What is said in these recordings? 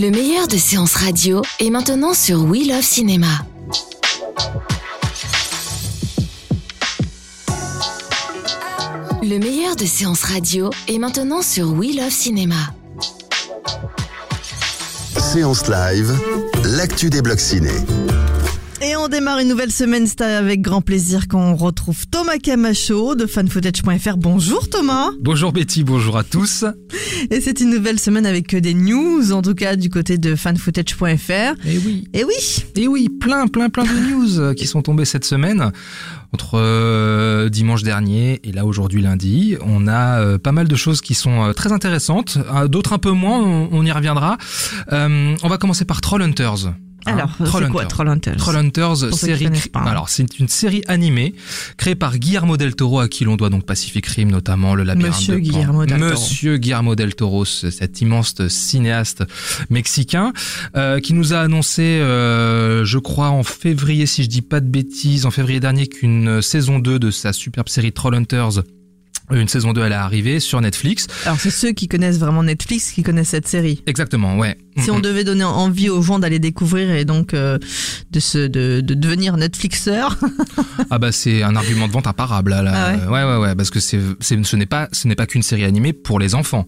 Le meilleur de séances radio est maintenant sur We Love Cinéma. Le meilleur de séances radio est maintenant sur We Love Cinéma. Séance live, l'actu des blocs ciné. On démarre une nouvelle semaine, c'est avec grand plaisir qu'on retrouve Thomas Camacho de fanfootage.fr. Bonjour Thomas Bonjour Betty, bonjour à tous. Et c'est une nouvelle semaine avec des news, en tout cas du côté de fanfootage.fr. Et oui. Et oui Et oui, plein, plein, plein de news qui sont tombées cette semaine. Entre euh, dimanche dernier et là aujourd'hui lundi, on a euh, pas mal de choses qui sont euh, très intéressantes, euh, d'autres un peu moins, on, on y reviendra. Euh, on va commencer par Trollhunters. Hein, Alors, c'est quoi Trollhunters? Trollhunters, Pour ceux qui série. pas. Alors, c'est une série animée créée par Guillermo del Toro, à qui l'on doit donc Pacific Rim, notamment le labyrinthe Monsieur de. Guillermo del Toro. Monsieur Guillermo del Toro, ce- cet immense cinéaste mexicain, euh, qui nous a annoncé, euh, je crois en février, si je dis pas de bêtises, en février dernier, qu'une saison 2 de sa superbe série Trollhunters. Une saison 2, elle est arrivée sur Netflix. Alors c'est ceux qui connaissent vraiment Netflix qui connaissent cette série. Exactement, ouais. Si Mm, on mm. devait donner envie aux gens d'aller découvrir et donc euh, de, se, de, de devenir Netflixeur, Ah bah c'est un argument de vente imparable là. là. Ah ouais ouais ouais ouais parce que c'est c'est ce n'est pas ce n'est pas qu'une série animée pour les enfants.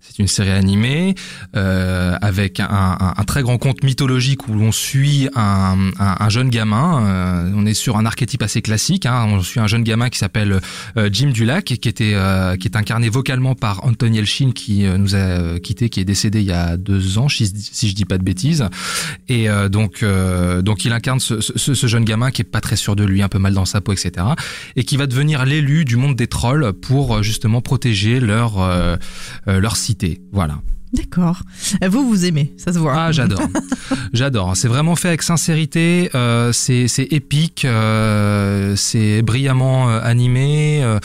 C'est une série animée euh, avec un, un, un très grand conte mythologique où l'on suit un, un, un jeune gamin. euh, on est sur un archétype assez classique. Hein, on suit un jeune gamin qui s'appelle euh, Jim Dulac qui était euh, qui est incarné vocalement par Anthony Elchin qui euh, nous a quitté, qui est décédé il y a deux ans si, si je dis pas de bêtises. Et euh, donc, donc il incarne ce, ce, ce jeune gamin qui est pas très sûr de lui, un peu mal dans sa peau, etc. Et qui va devenir l'élu du monde des trolls pour justement protéger leur leur cité. Voilà. d'accord. Vous, vous aimez, ça se voit. Ah, j'adore, j'adore. C'est vraiment fait avec sincérité. Euh, c'est c'est épique, euh, c'est brillamment euh, animé, euh,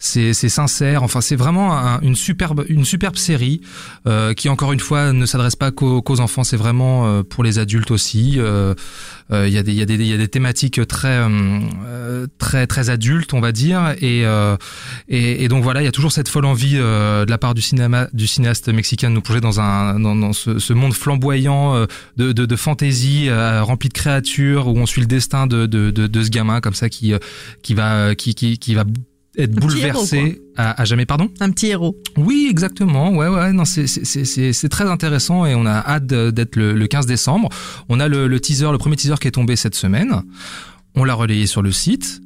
c'est sincère. Enfin, c'est vraiment un- une superbe une superbe série euh, qui encore une fois ne s'adresse pas qu'aux qu'aux enfants. C'est vraiment euh, pour les adultes aussi. Euh, euh, Il y a des il y a des y a des thématiques très euh, euh, très très adultes, on va dire. Et euh, et, et donc voilà, il y a toujours cette folle envie euh, de la part du cinéma, du cinéaste mexicain de nous plonger dans un dans, ce, ce monde flamboyant euh, de, de, de fantaisie euh, rempli de créatures où on suit le destin de, de, de, de ce gamin comme ça qui euh, qui va qui qui, qui va être bouleversé à, à jamais pardon? Un petit héros. oui exactement ouais ouais non c'est très intéressant et on a hâte d'être le, le 15 décembre on a le, le teaser le premier teaser qui est tombé cette semaine on l'a relayé sur le site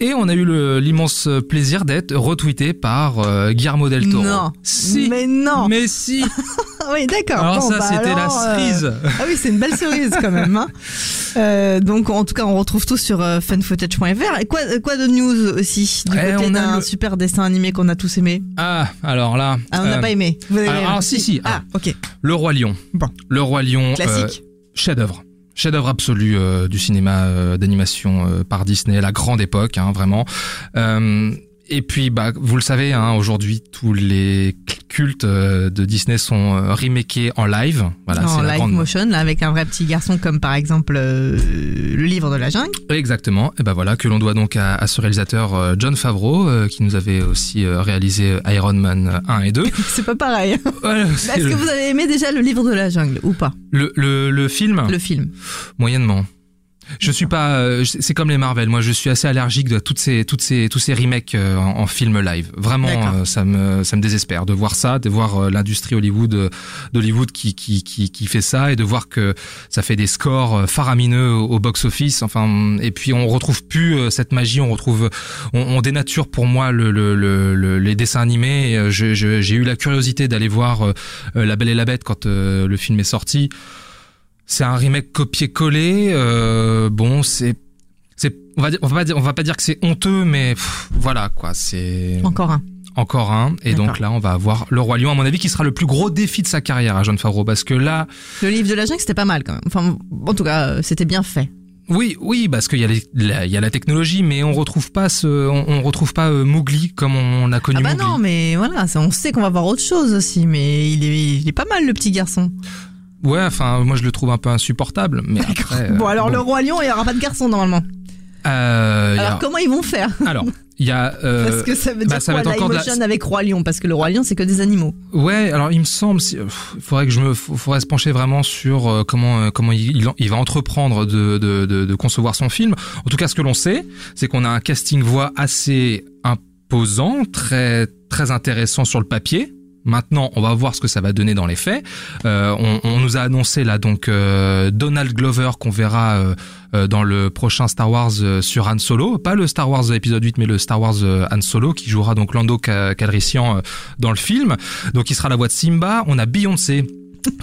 et on a eu l'immense plaisir d'être retweeté par euh, Guillermo del Toro. Non. Si. Mais non. Mais si. Oui, d'accord. Alors Bon, ça, bah c'était la euh, cerise. Ah oui, c'est une belle cerise quand même. Hein. Euh, donc, en tout cas, on retrouve tout sur euh, fanfootage.fr. Et quoi, quoi de news aussi Du Eh, côté d'un le- super dessin animé qu'on a tous aimé. Ah, alors là. Ah, on n'a euh, pas aimé. Vous avez alors, alors, si, si. Ah, ok. Le Roi Lion. Bon. Le Roi Lion. Classique. euh, chef-d'œuvre. Chef-d'œuvre absolu du cinéma d'animation par Disney, la grande époque, hein, vraiment. Euh, et puis, bah, vous le savez, hein, aujourd'hui, tous les cultes euh, de Disney sont euh, remakés en live. Voilà, en live grande. motion, là, avec un vrai petit garçon, comme par exemple euh, le livre de la jungle. Exactement. Et ben voilà que l'on doit donc à, à ce réalisateur John Favreau euh, qui nous avait aussi réalisé Iron Man 1 et 2. C'est pas pareil. Voilà, c'est Est-ce le, que vous avez aimé déjà le livre de la jungle ou pas? Le, le, le film? Le film. moyennement. Je suis pas, euh, c'est comme les Marvel. Moi, je suis assez allergique de toutes ces, toutes ces, tous ces remakes euh, en, en film live. Vraiment, euh, ça me, ça me désespère de voir ça, de voir l'industrie Hollywood, d'Hollywood qui, qui, qui, qui fait ça et de voir que ça fait des scores faramineux au, box-office. Enfin, et puis on retrouve plus cette magie. On retrouve, on, on dénature pour moi le, le, le, le- les dessins animés. J'ai eu la curiosité d'aller voir La Belle et la Bête quand le film est sorti. C'est un remake copié-collé. euh, bon, c'est, on va on va pas dire, on va pas dire que c'est honteux, mais pff, voilà quoi. C'est Encore un. encore un. Et donc là, on va avoir le Roi Lion, à mon avis, qui sera le plus gros défi de sa carrière à John Favreau. Parce que là, Le livre de la jungle, c'était pas mal quand même. Enfin, en tout cas, euh, c'était bien fait. oui, oui, parce qu'il y, a les- la- il y a la technologie, mais on retrouve pas ce, on, on retrouve pas euh, Mowgli comme on a connu Ah bah Mowgli. non, mais voilà, on sait qu'on va voir autre chose aussi, mais il est, il est pas mal le petit garçon. Ouais, enfin, moi je le trouve un peu insupportable. Mais après, bon, euh, alors bon. le roi lion, il y aura pas de garçon normalement. Euh, a- Alors comment ils vont faire alors, il y a. euh, Parce que ça veut bah, dire ça quoi va être encore la- avec roi lion? Parce que le roi lion, c'est que des animaux. Ouais, alors il me semble, si- faudrait que je me, faudrait se pencher vraiment sur euh, comment euh, comment il va entreprendre de, de, de, de concevoir son film. En tout cas, ce que l'on sait, c'est qu'on a un casting voix assez imposant, très très intéressant sur le papier. Maintenant, on va voir ce que ça va donner dans les faits. Euh, on, on nous a annoncé là donc euh, Donald Glover qu'on verra euh, euh, dans le prochain Star Wars euh, sur Han Solo, pas le Star Wars épisode 8 mais le Star Wars euh, Han Solo qui jouera donc Lando Ca- Calrissian dans le film. Donc il sera la voix de Simba, on a Beyoncé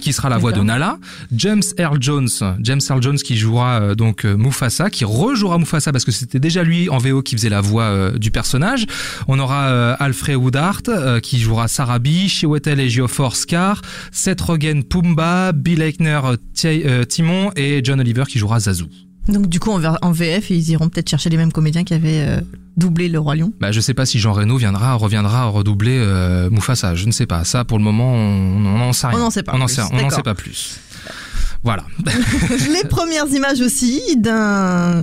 qui sera la voix de. Nala, James Earl Jones, James Earl Jones qui jouera euh, donc euh, Mufasa, qui rejouera Mufasa parce que c'était déjà lui en VO qui faisait la voix euh, du personnage. On aura Alfred Woodard euh, qui jouera Sarabi, Chiwetel Ejiofor Scar, Seth Rogen Pumba, Bill Eichner Ti- Timon et John Oliver qui jouera Zazu. Donc du coup, en, VF, ils iront peut-être chercher les mêmes comédiens qui avaient euh, doublé le roi lion. Bah, je sais pas si Jean Reno viendra, reviendra redoubler euh, Mufasa. Je ne sais pas. Ça, pour le moment, on n'en sait rien. On n'en sait pas On n'en sait pas plus. Voilà. les premières images aussi d'un...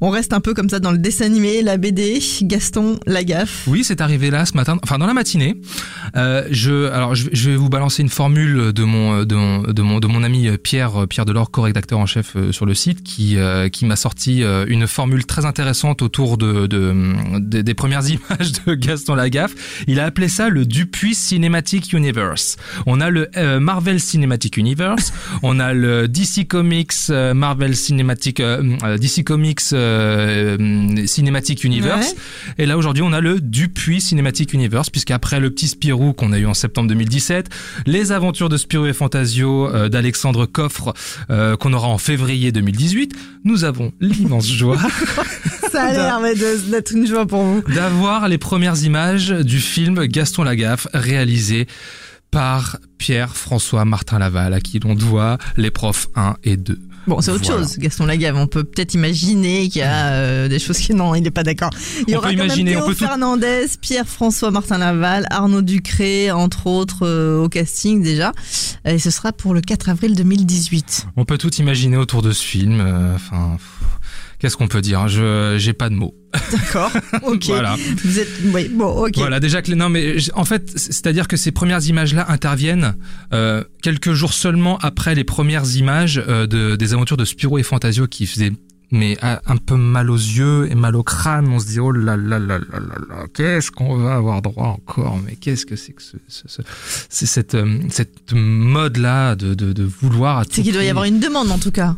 On reste un peu comme ça dans le dessin animé, la BD, Gaston Lagaffe. Oui, c'est arrivé là ce matin, enfin dans la matinée. Euh, je, alors je, je vais vous balancer une formule de mon de mon de mon, de mon ami Pierre Pierre Delors, co-rédacteur en chef euh, sur le site, qui euh, qui m'a sorti une formule très intéressante autour de, de, de- des premières images de Gaston Lagaffe. Il a appelé ça le Dupuis Cinematic Universe. On a le euh, Marvel Cinematic Universe, on a le DC Comics euh, Marvel Cinematic euh, euh, DC Comics euh, euh, Cinematic Universe. Et là aujourd'hui on a le Dupuis Cinematic Universe puisqu'après le petit Spirou qu'on a eu en septembre 2017, les aventures de Spirou et Fantasio euh, d'Alexandre Coffre euh, qu'on aura en février 2018, nous avons l'immense joie Ça a l'air d'être une joie pour vous. d'avoir les premières images du film Gaston Lagaffe réalisé par Pierre-François Martin Laval à qui l'on doit les profs 1 et 2. Bon, c'est autre Voilà. chose, Gaston Lagaffe. On peut peut-être imaginer qu'il y a euh, des choses qui... Non, il n'est pas d'accord. Il y On aura peut quand imaginer, même Théo tout- Fernandez, Pierre-François Martin Laval, Arnaud Ducré, entre autres, euh, au casting déjà. Et ce sera pour le 4 avril 2018. On peut tout imaginer autour de ce film. euh, Enfin, qu'est-ce qu'on peut dire Je j'ai pas de mots. D'accord Ok. Voilà. Vous êtes... Oui, bon, ok. Voilà, déjà que les... non, mais en fait, c'est-à-dire que ces premières images-là interviennent euh, quelques jours seulement après les premières images euh, de, des aventures de Spirou et Fantasio qui faisaient mais ah, un peu mal aux yeux et mal au crâne. On se dit oh là là là là là là, qu'est-ce qu'on va avoir droit encore? Mais qu'est-ce que c'est que ce, ce- cette euh, cette mode là de, de de vouloir C'est qu'il doit y avoir une demande en tout cas.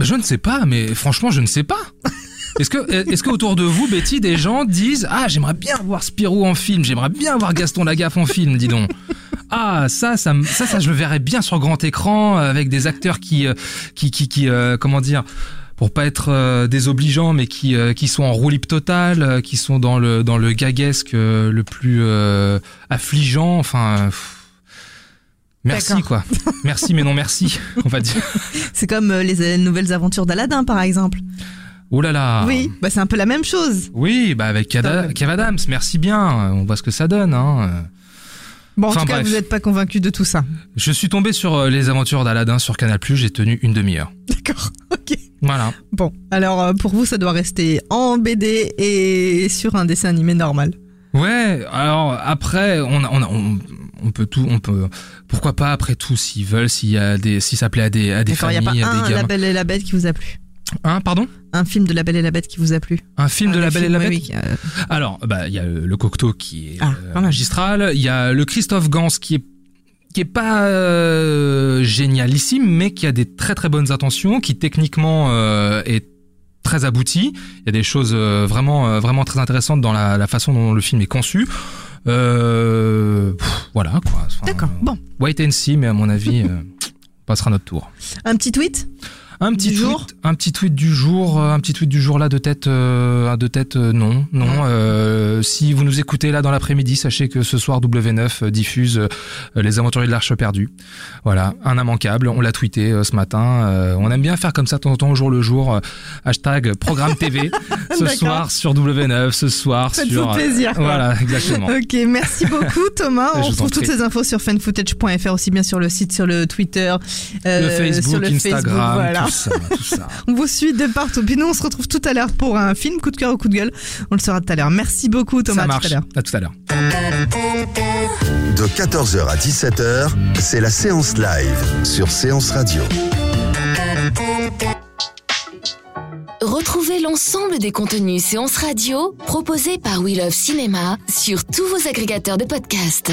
Ben, je ne sais pas, mais franchement, je ne sais pas. Est-ce que, est-ce que autour de vous, Betty, des gens disent ah j'aimerais bien voir Spirou en film, j'aimerais bien voir Gaston Lagaffe en film, dis donc. Ah ça, ça, ça, ça, je le verrais bien sur grand écran euh, avec des acteurs qui, euh, qui, qui, qui, euh, comment dire, pour pas être euh, désobligeants, mais qui, euh, qui sont en roue totale, euh, qui sont dans le, dans le gaguesque le plus affligeant. Enfin. Merci quoi. Merci mais non merci, on va dire. C'est comme euh, les nouvelles aventures d'Aladin par exemple. Oh là là. Oui, bah c'est un peu la même chose. Oui, bah avec. Kev Adams, merci bien. On voit ce que ça donne. Hein. Bon, en Enfin, tout cas, bref. vous n'êtes pas convaincu de tout ça. Je suis tombé sur euh, les aventures d'Aladin sur Canal+. J'ai tenu une demi-heure. D'accord, ok. Voilà. Bon, alors euh, pour vous, ça doit rester en BD et sur un dessin animé normal. Ouais. Alors après, on, a- on, a- on, on peut tout. On peut. Pourquoi pas après tout, s'ils veulent, s'il y a des, si ça plaît à des, à des D'accord, il familles, a pas à un des La. Belle et la Bête qui vous a plu? Hein, pardon? Un film de La Belle et la Bête qui vous a plu? Un film de Un La Belle et la Bête? oui, oui, euh, Alors, bah, il y a le, le Cocteau qui est Ah, euh, magistral. Il y a le Christophe Gans qui est qui est pas euh, génialissime, mais qui a des très très bonnes intentions, qui techniquement euh, est très abouti. Il y a des choses vraiment vraiment très intéressantes dans la, la façon dont le film est conçu. Euh, pff, voilà quoi. Enfin, D'accord, euh, bon. Wait and see, mais à mon avis, euh, on passera notre tour. Un petit tweet? Un petit Du tweet, jour un petit tweet du jour, euh, un petit tweet du jour là de tête, euh, de tête, euh, non, non. Euh, si vous nous écoutez là dans l'après-midi, sachez que ce soir W9 euh, diffuse les Aventuriers de l'Arche perdue. Voilà, un immanquable. On l'a tweeté ce matin. On aime bien faire comme ça de temps en temps au jour le jour. hashtag Programme TV. ce soir sur W9, ce soir Faites-vous sur. plaisir, quoi. Voilà, exactement. Ok, merci beaucoup Thomas. On retrouve toutes ces infos sur fanfootage.fr aussi bien sur le site, sur le Twitter, le Facebook, sur le Instagram, Facebook, voilà. Tout ça. On vous suit de partout. Puis nous, on se retrouve tout à l'heure pour un film coup de cœur ou coup de gueule. On le saura tout à l'heure. Merci beaucoup Thomas. ça à marche. Tout à l'heure. À tout à l'heure. De 14h à 17h, c'est la séance live sur Séance Radio. Retrouvez l'ensemble des contenus séances radio proposés par We Love Cinéma sur tous vos agrégateurs de podcasts.